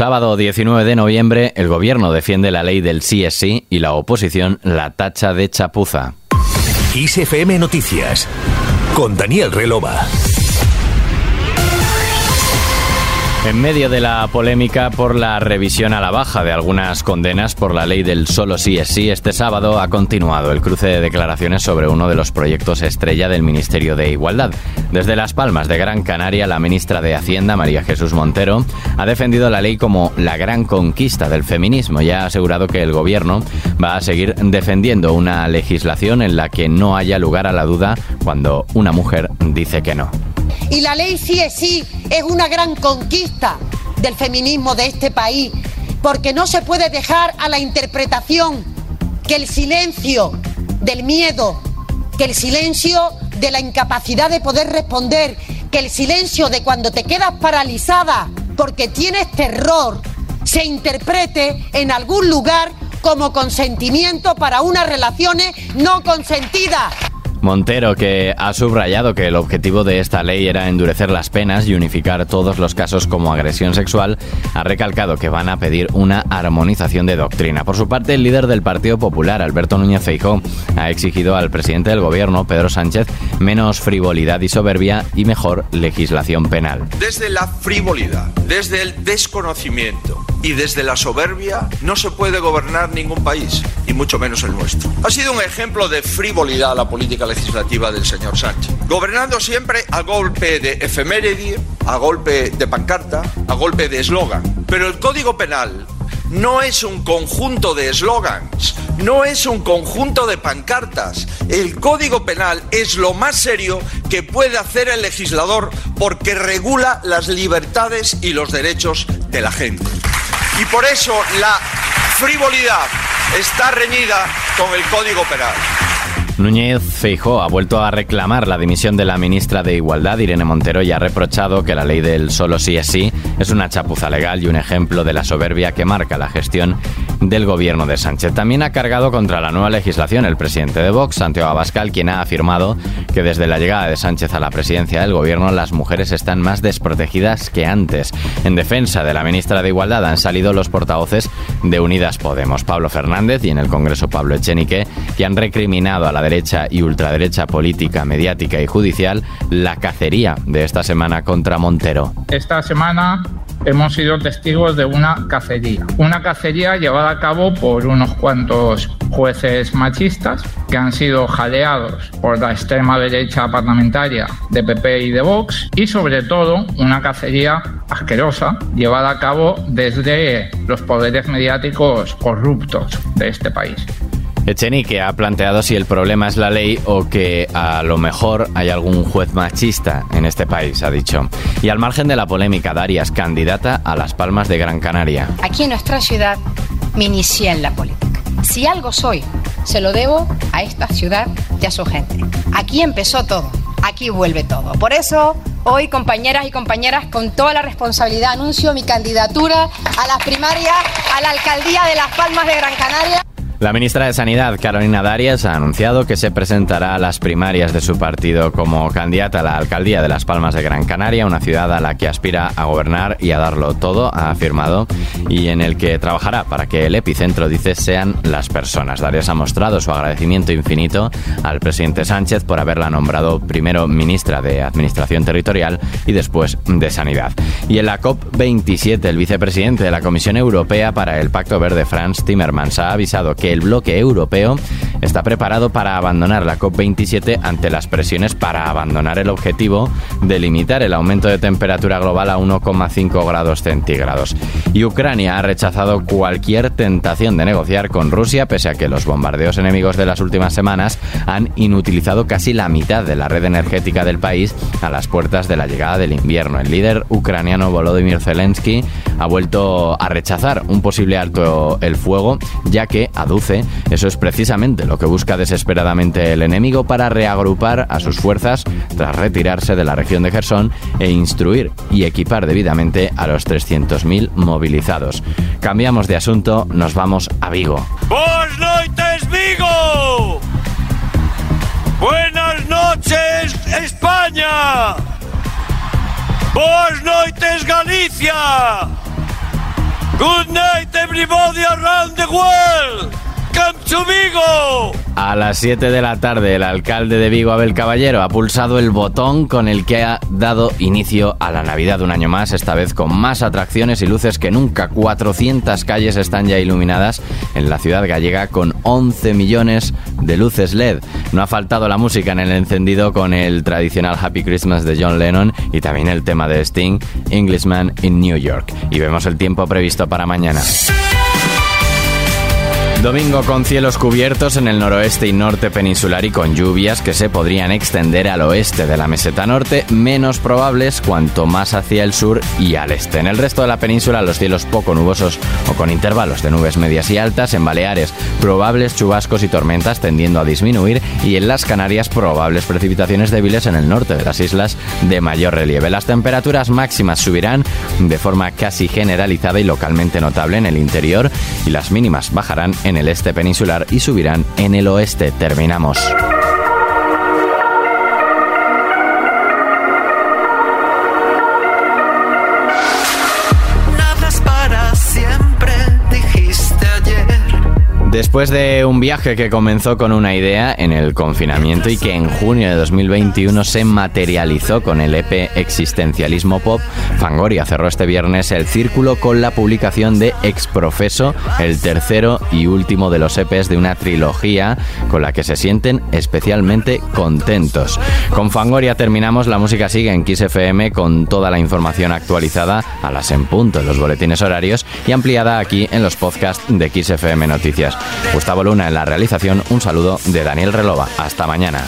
Sábado 19 de noviembre, el gobierno defiende la ley del sí es sí y la oposición la tacha de chapuza. ISFM Noticias con Daniel Relova. En medio de la polémica por la revisión a la baja de algunas condenas por la ley del solo sí es sí, este sábado ha continuado el cruce de declaraciones sobre uno de los proyectos estrella del Ministerio de Igualdad. Desde Las Palmas de Gran Canaria, la ministra de Hacienda, María Jesús Montero, ha defendido la ley como la gran conquista del feminismo y ha asegurado que el gobierno va a seguir defendiendo una legislación en la que no haya lugar a la duda cuando una mujer dice que no. Y la ley sí es sí es una gran conquista del feminismo de este país, porque no se puede dejar a la interpretación que el silencio del miedo, que el silencio de la incapacidad de poder responder, que el silencio de cuando te quedas paralizada porque tienes terror, se interprete en algún lugar como consentimiento para unas relaciones no consentidas. Montero, que ha subrayado que el objetivo de esta ley era endurecer las penas y unificar todos los casos como agresión sexual, ha recalcado que van a pedir una armonización de doctrina. Por su parte, el líder del Partido Popular, Alberto Núñez Feijó, ha exigido al presidente del gobierno, Pedro Sánchez, menos frivolidad y soberbia y mejor legislación penal. Desde la frivolidad, desde el desconocimiento y desde la soberbia no se puede gobernar ningún país, y mucho menos el nuestro. Ha sido un ejemplo de frivolidad la política legislativa del señor Sánchez, gobernando siempre a golpe de efeméride, a golpe de pancarta, a golpe de eslogan. Pero el Código Penal no es un conjunto de eslogans, no es un conjunto de pancartas. El Código Penal es lo más serio que puede hacer el legislador porque regula las libertades y los derechos de la gente. Y por eso la frivolidad está reñida con el Código Penal. Núñez Feijó ha vuelto a reclamar la dimisión de la ministra de Igualdad, Irene Montero, y ha reprochado que la ley del solo sí es sí es una chapuza legal y un ejemplo de la soberbia que marca la gestión del gobierno de Sánchez. También ha cargado contra la nueva legislación el presidente de Vox, Santiago Abascal, quien ha afirmado que desde la llegada de Sánchez a la presidencia del gobierno las mujeres están más desprotegidas que antes. En defensa de la ministra de Igualdad han salido los portavoces de Unidas Podemos, Pablo Fernández y en el Congreso Pablo Echenique, que han recriminado a la derecha y ultraderecha política, mediática y judicial la cacería de esta semana contra Montero. Esta semana hemos sido testigos de una cacería. Una cacería llevada a cabo por unos cuantos jueces machistas que han sido jaleados por la extrema derecha parlamentaria de PP y de Vox y sobre todo una cacería asquerosa llevada a cabo desde los poderes mediáticos corruptos de este país. Echenique ha planteado si el problema es la ley o que a lo mejor hay algún juez machista en este país, ha dicho. Y al margen de la polémica, Darias, candidata a Las Palmas de Gran Canaria. Aquí en nuestra ciudad me inicié en la política. Si algo soy, se lo debo a esta ciudad y a su gente. Aquí empezó todo, aquí vuelve todo. Por eso, hoy, compañeras y compañeras, con toda la responsabilidad, anuncio mi candidatura a las primarias a la alcaldía de Las Palmas de Gran Canaria. La ministra de Sanidad, Carolina Darias, ha anunciado que se presentará a las primarias de su partido como candidata a la alcaldía de Las Palmas de Gran Canaria, una ciudad a la que aspira a gobernar y a darlo todo, ha afirmado, y en el que trabajará para que el epicentro, dice, sean las personas. Darias ha mostrado su agradecimiento infinito al presidente Sánchez por haberla nombrado primero ministra de Administración Territorial y después de Sanidad. Y en la COP27, el vicepresidente de la Comisión Europea para el Pacto Verde, Franz Timmermans, ha avisado que el bloque europeo está preparado para abandonar la COP27 ante las presiones para abandonar el objetivo de limitar el aumento de temperatura global a 1,5 grados centígrados. Y Ucrania ha rechazado cualquier tentación de negociar con Rusia, pese a que los bombardeos enemigos de las últimas semanas han inutilizado casi la mitad de la red energética del país a las puertas de la llegada del invierno. El líder ucraniano Volodymyr Zelensky ha vuelto a rechazar un posible alto el fuego, ya que aduce eso es precisamente lo que busca desesperadamente el enemigo para reagrupar a sus fuerzas tras retirarse de la región de Gerson e instruir y equipar debidamente a los 300.000 movilizados. Cambiamos de asunto, nos vamos a Vigo. ¡Buenas noches, Vigo! ¡Buenas noches, España! ¡Buenas noches, Galicia! Good night, everybody around the world. To Vigo. A las 7 de la tarde, el alcalde de Vigo, Abel Caballero, ha pulsado el botón con el que ha dado inicio a la Navidad un año más, esta vez con más atracciones y luces que nunca. 400 calles están ya iluminadas en la ciudad gallega con 11 millones de luces LED. No ha faltado la música en el encendido con el tradicional Happy Christmas de John Lennon y también el tema de Sting, Englishman in New York. Y vemos el tiempo previsto para mañana. Domingo con cielos cubiertos en el noroeste y norte peninsular y con lluvias que se podrían extender al oeste de la meseta norte, menos probables cuanto más hacia el sur y al este. En el resto de la península los cielos poco nubosos o con intervalos de nubes medias y altas, en Baleares probables chubascos y tormentas tendiendo a disminuir y en las Canarias probables precipitaciones débiles en el norte de las islas de mayor relieve. Las temperaturas máximas subirán de forma casi generalizada y localmente notable en el interior y las mínimas bajarán en el este peninsular y subirán en el oeste. Terminamos. Después de un viaje que comenzó con una idea en el confinamiento y que en junio de 2021 se materializó con el EP Existencialismo Pop, Fangoria cerró este viernes el círculo con la publicación de Exprofeso, el tercero y último de los EPs de una trilogía con la que se sienten especialmente contentos. Con Fangoria terminamos, la música sigue en Kiss FM con toda la información actualizada a las en punto en los boletines horarios y ampliada aquí en los podcasts de Kiss FM Noticias. Gustavo Luna en la realización, un saludo de Daniel Relova. Hasta mañana.